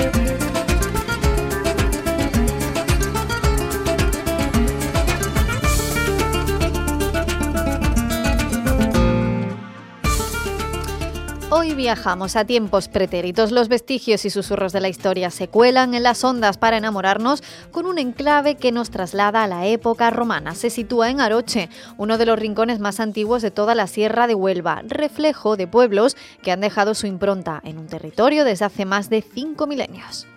Thank you. Viajamos a tiempos pretéritos. Los vestigios y susurros de la historia se cuelan en las ondas para enamorarnos con un enclave que nos traslada a la época romana. Se sitúa en Aroche, uno de los rincones más antiguos de toda la Sierra de Huelva, reflejo de pueblos que han dejado su impronta en un territorio desde hace más de cinco milenios.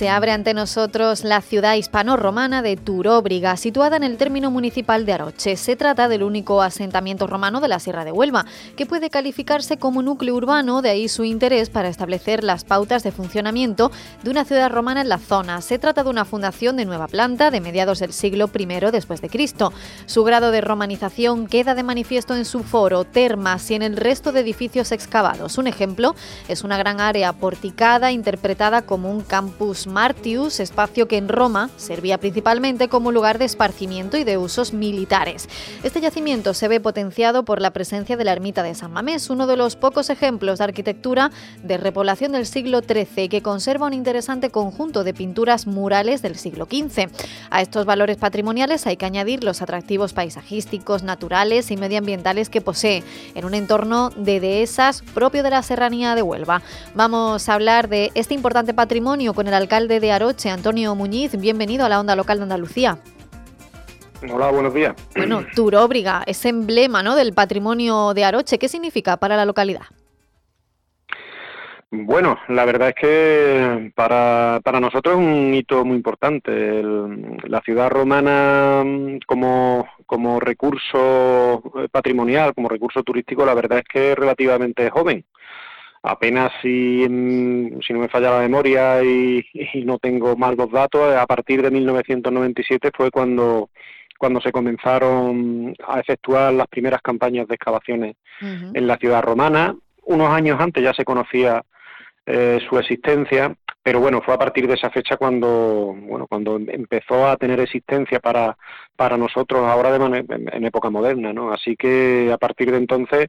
Se abre ante nosotros la ciudad hispano-romana de Turóbriga, situada en el término municipal de Aroche. Se trata del único asentamiento romano de la Sierra de Huelva, que puede calificarse como núcleo urbano, de ahí su interés para establecer las pautas de funcionamiento de una ciudad romana en la zona. Se trata de una fundación de nueva planta de mediados del siglo I después de Cristo. Su grado de romanización queda de manifiesto en su foro, termas y en el resto de edificios excavados. Un ejemplo es una gran área porticada interpretada como un campus Martius, espacio que en Roma servía principalmente como lugar de esparcimiento y de usos militares. Este yacimiento se ve potenciado por la presencia de la ermita de San Mamés, uno de los pocos ejemplos de arquitectura de repoblación del siglo XIII que conserva un interesante conjunto de pinturas murales del siglo XV. A estos valores patrimoniales hay que añadir los atractivos paisajísticos, naturales y medioambientales que posee en un entorno de dehesas propio de la serranía de Huelva. Vamos a hablar de este importante patrimonio con el alcalde de Aroche, Antonio Muñiz. Bienvenido a la Onda Local de Andalucía. Hola, buenos días. Bueno, Turóbriga es emblema ¿no? del patrimonio de Aroche. ¿Qué significa para la localidad? Bueno, la verdad es que para, para nosotros es un hito muy importante. la ciudad romana como, como recurso patrimonial, como recurso turístico, la verdad es que es relativamente joven apenas si, si no me falla la memoria y, no tengo mal los datos, a partir de 1997 fue cuando, cuando se comenzaron a efectuar las primeras campañas de excavaciones en la ciudad romana. Unos años antes ya se conocía eh, su existencia, pero bueno, fue a partir de esa fecha cuando, bueno, cuando empezó a tener existencia para, para nosotros ahora de en época moderna, ¿no? Así que a partir de entonces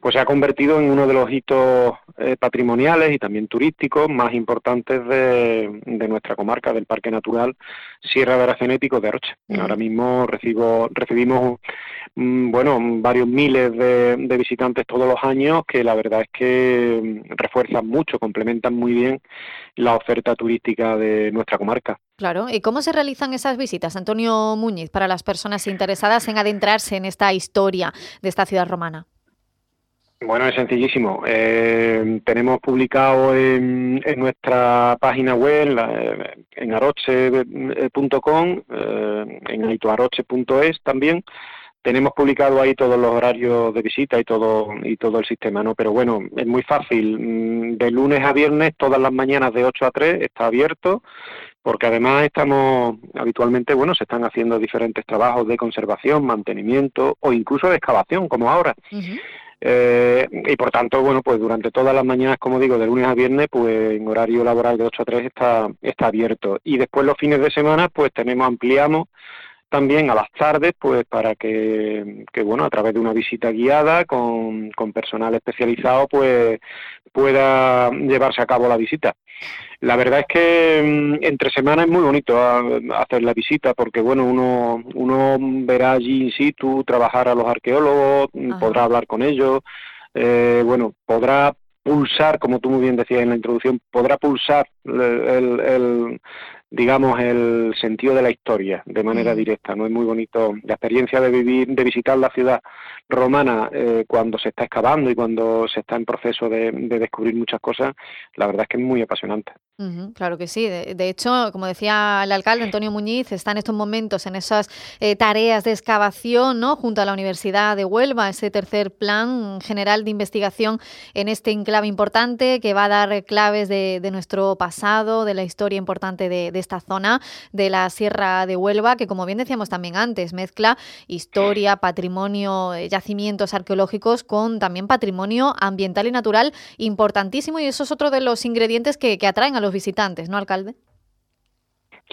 pues se ha convertido en uno de los hitos eh, patrimoniales y también turísticos más importantes de, nuestra comarca, del Parque Natural Sierra de Aracenético de Aroche. Ahora mismo recibo, recibimos mm, bueno, varios miles de, visitantes todos los años que la verdad es que mm, refuerzan mucho, complementan muy bien la oferta turística de nuestra comarca. Claro, ¿y cómo se realizan esas visitas, Antonio Muñiz, para las personas interesadas en adentrarse en esta historia de esta ciudad romana? Bueno, es sencillísimo. Eh, tenemos publicado en, nuestra página web, en aroche.com, eh, en aitoaroche.es también. Tenemos publicado ahí todos los horarios de visita y todo y todo el sistema, ¿no? Pero bueno, es muy fácil. Mm, de lunes a viernes, todas las mañanas de 8 a 3 está abierto, porque además estamos habitualmente, bueno, se están haciendo diferentes trabajos de conservación, mantenimiento o incluso de excavación, como ahora. Eh, y por tanto, bueno, pues durante todas las mañanas, como digo, de lunes a viernes, pues en horario laboral de 8 a 3 está, está abierto. Y después los fines de semana, pues tenemos, ampliamos también a las tardes, pues para que, que, bueno, a través de una visita guiada con, con personal especializado, pues pueda llevarse a cabo la visita. La verdad es que mm, entre semanas es muy bonito hacer la visita porque bueno uno uno verá allí in situ trabajar a los arqueólogos, mm, podrá hablar con ellos, eh, bueno podrá pulsar, como tú muy bien decías en la introducción, podrá pulsar el, digamos, el sentido de la historia de manera directa. No es muy bonito la experiencia de vivir, de visitar la ciudad romana eh, cuando se está excavando y cuando se está en proceso de, descubrir muchas cosas. La verdad es que es muy apasionante. Claro que sí. De, hecho, como decía el alcalde Antonio Muñiz, está en estos momentos en esas eh, tareas de excavación, ¿no? Junto a la Universidad de Huelva, ese tercer plan general de investigación en este enclave importante que va a dar claves de, nuestro pasado, de la historia importante de, esta zona de la Sierra de Huelva, que como bien decíamos también antes, mezcla historia, patrimonio, eh, yacimientos arqueológicos con también patrimonio ambiental y natural importantísimo y eso es otro de los ingredientes que, que atraen a los visitantes, ¿no, alcalde?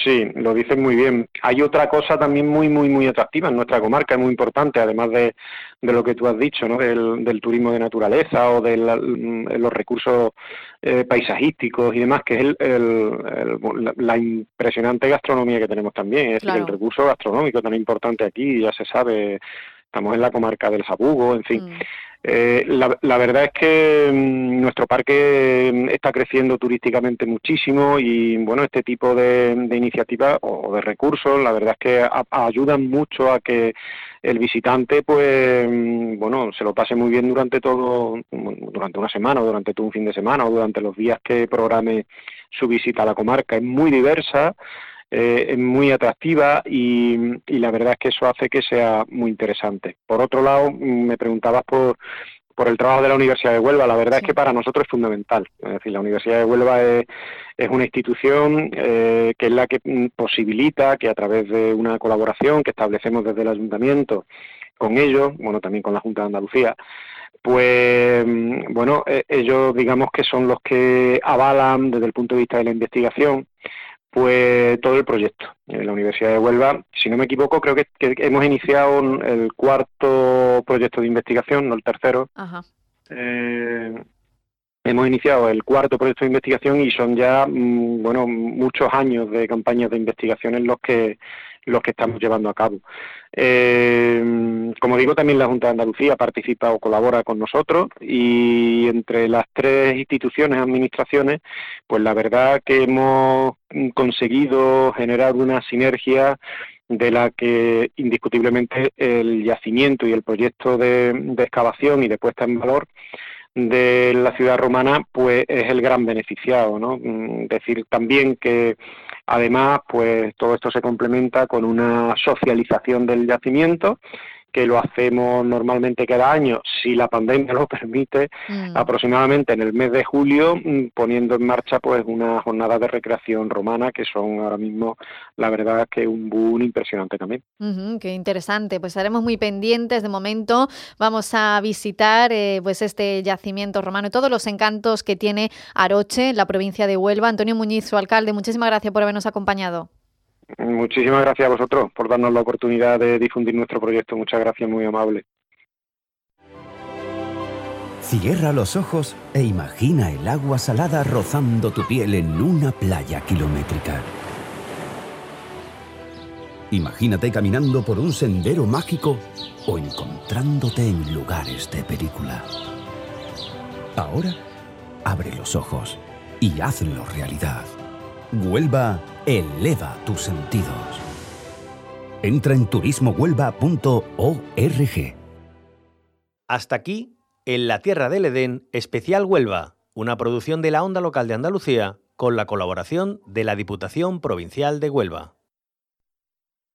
Sí, lo dices muy bien. Hay otra cosa también muy, muy, muy atractiva en nuestra comarca, muy importante, además de, lo que tú has dicho, ¿no? Del, turismo de naturaleza o de los recursos eh, paisajísticos y demás, que es el, la, impresionante gastronomía que tenemos también. Es decir, el recurso gastronómico tan importante aquí, ya se sabe, estamos en la comarca del Jabugo, en fin. Mm. Eh, la, verdad es que mm, nuestro parque mm, está creciendo turísticamente muchísimo y bueno, este tipo de, iniciativas o de recursos, la verdad es que ayudan mucho a que el visitante, pues, bueno, se lo pase muy bien durante todo, durante una semana o durante todo un fin de semana o durante los días que programe su visita a la comarca. Es muy diversa eh, es muy atractiva y, la verdad es que eso hace que sea muy interesante. Por otro lado, mm, me preguntabas por, por el trabajo de la Universidad de Huelva. La verdad es que para nosotros es fundamental. Es decir, la Universidad de Huelva es, es una institución eh, que es la que mm, posibilita que a través de una colaboración que establecemos desde el ayuntamiento con ellos, bueno, también con la Junta de Andalucía, pues mm, bueno, eh, ellos digamos que son los que avalan desde el punto de vista de la investigación pues todo el proyecto. En la Universidad de Huelva, si no me equivoco, creo que, hemos iniciado el cuarto proyecto de investigación, no el tercero. Eh, hemos iniciado el cuarto proyecto de investigación y son ya, mm, bueno, muchos años de campañas de investigación en los que los que estamos llevando a cabo. Eh, como digo, también la Junta de Andalucía participa o colabora con nosotros y entre las tres instituciones, administraciones, pues la verdad que hemos conseguido generar una sinergia de la que indiscutiblemente el yacimiento y el proyecto de, de excavación y de puesta en valor de la ciudad romana pues es el gran beneficiado, ¿no? Mm, decir también que además pues todo esto se complementa con una socialización del yacimiento que lo hacemos normalmente cada año, si la pandemia lo permite, mm. aproximadamente en el mes de julio, mm, poniendo en marcha pues una jornada de recreación romana que son ahora mismo, la verdad, que un boom impresionante también. qué interesante, pues estaremos muy pendientes de momento, vamos a visitar eh, pues este yacimiento romano y todos los encantos que tiene Aroche, la provincia de Huelva. Antonio Muñiz, su alcalde, muchísimas gracias por habernos acompañado. Muchísimas gracias a vosotros por darnos la oportunidad de difundir nuestro proyecto. Muchas gracias, muy amable. Cierra los ojos e imagina el agua salada rozando tu piel en una playa kilométrica. Imagínate caminando por un sendero mágico o encontrándote en lugares de película. Ahora, abre los ojos y hazlo realidad. Huelva eleva tus sentidos. Entra en turismohuelva.org. Hasta aquí, en la Tierra del Edén, especial Huelva, una producción de la Onda Local de Andalucía con la colaboración de la Diputación Provincial de Huelva.